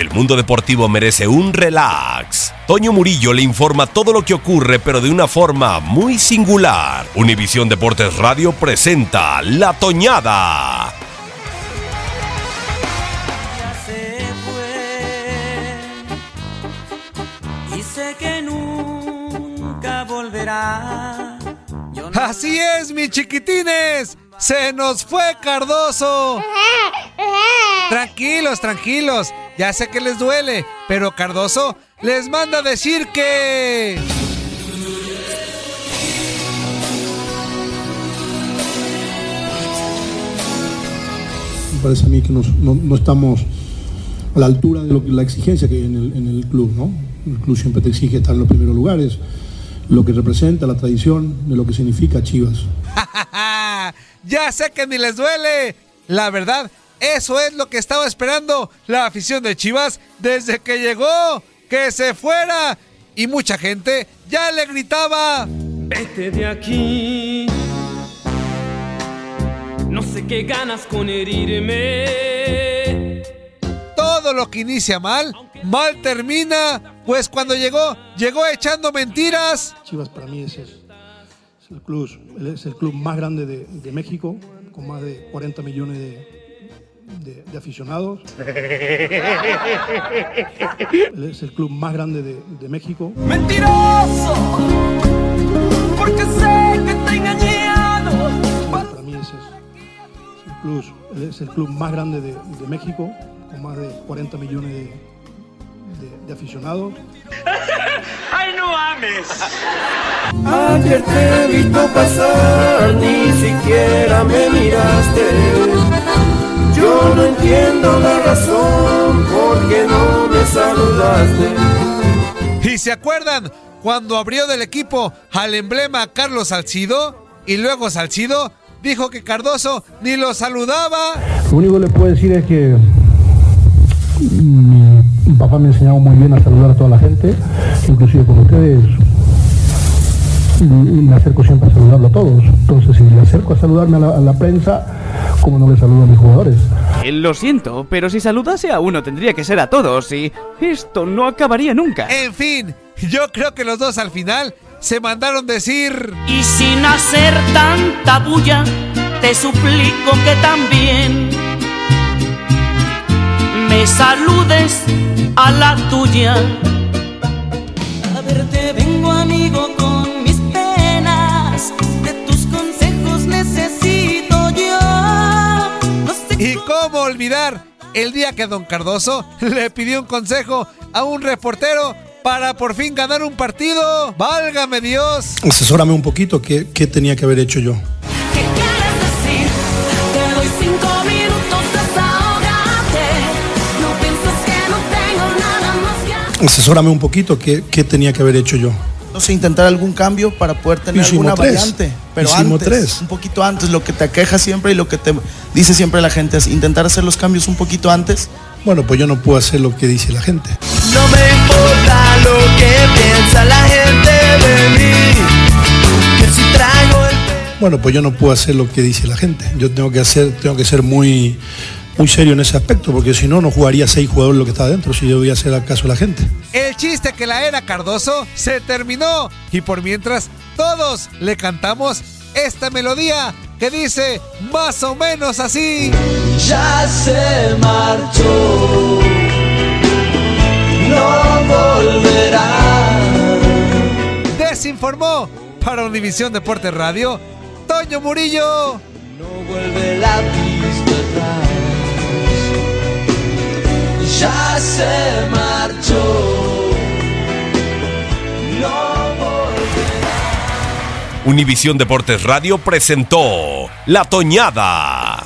El mundo deportivo merece un relax. Toño Murillo le informa todo lo que ocurre, pero de una forma muy singular. Univisión Deportes Radio presenta La Toñada. Ya se fue y sé que nunca volverá. Yo no Así es, mis chiquitines. Se nos fue Cardoso. Tranquilos, tranquilos. Ya sé que les duele, pero Cardoso les manda a decir que... Me parece a mí que nos- no, no estamos a la altura de lo que, la exigencia que hay en el, en el club, ¿no? El club siempre te exige estar en los primeros lugares, lo que representa la tradición, de lo que significa Chivas. ya sé que ni les duele. La verdad, eso es lo que estaba esperando la afición de Chivas desde que llegó. Que se fuera. Y mucha gente ya le gritaba. Vete de aquí. No sé qué ganas con herirme. Todo lo que inicia mal, mal termina. Pues cuando llegó, llegó echando mentiras. Chivas para mí es, es el, club, es el club más grande de, de México, con más de 40 millones de, de- de aficionados. Es el club más grande de, de México. Mentiroso, porque sé que te he engañado. Para mí ese es, es el club, es el club más grande de, de México, con más de 40 millones de, de- de aficionados. ¡Ay, no ames! Ayer te he visto pasar, ni siquiera me miraste. Entiendo la razón por qué no me saludaste. ¿Y se acuerdan cuando abrió del equipo al emblema Carlos Salcido? Y luego Salcido dijo que Cardoso ni lo saludaba. Lo único que le puedo decir es que mi, mi papá me enseñaba muy bien a saludar a toda la gente, inclusive con ustedes. Y, me acerco siempre a saludarlo a todos. Entonces, si me acerco a saludarme a la, a la prensa, como no le saludo a mis jugadores? Eh, Lo siento, pero si saludase a uno tendría que ser a todos y esto no acabaría nunca. En fin, yo creo que los dos al final se mandaron decir... Y sin hacer tanta bulla, te suplico que también me saludes a la tuya. Cómo olvidar el día que don Cardoso le pidió un consejo a un reportero para por fin ganar un partido? ¡Válgame Dios! Asesórame un poquito, ¿qué, qué tenía que haber hecho yo? ¿Qué quieres decir? Te doy cinco minutos, desahógate. No piensas que no tengo nada más que. Asesórame un poquito, ¿qué, qué tenía que haber hecho yo? No sé, intentar algún cambio para poder tener Hicimos alguna tres. variante. Pero Hicimos antes, tres. un poquito antes, lo que te aqueja siempre y lo que te dice siempre la gente es intentar hacer los cambios un poquito antes. Bueno, pues yo no puedo hacer lo que dice la gente. No me importa lo que piensa la gente de mí. Que si traigo el Bueno, pues yo no puedo hacer lo que dice la gente. Yo tengo que hacer, tengo que ser muy, muy serio en ese aspecto, porque si no, no jugaría seis jugadores lo que está adentro, si yo voy a hacer acaso a la gente. El chiste que la era Cardoso se terminó y por mientras todos le cantamos esta melodía que dice más o menos así. Ya se marchó, no volverá. Desinformó para Univisión Deportes Radio Toño Murillo. No vuelve la se marchó, no. Univisión Deportes Radio presentó La Toñada.